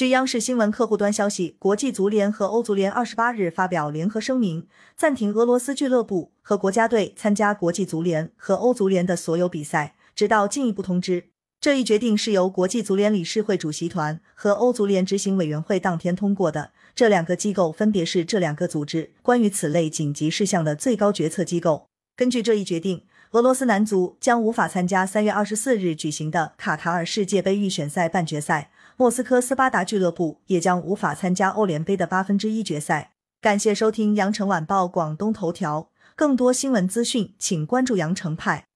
据央视新闻客户端消息，国际足联和欧足联二十八日发表联合声明，暂停俄罗斯俱乐部和国家队参加国际足联和欧足联的所有比赛，直到进一步通知。这一决定是由国际足联理事会主席团和欧足联执行委员会当天通过的。这两个机构分别是这两个组织关于此类紧急事项的最高决策机构。根据这一决定，俄罗斯男足将无法参加三月二十四日举行的卡塔尔世界杯预选赛半决赛。莫斯科斯巴达俱乐部也将无法参加欧联杯的八分之一决赛。感谢收听羊城晚报广东头条，更多新闻资讯，请关注羊城派。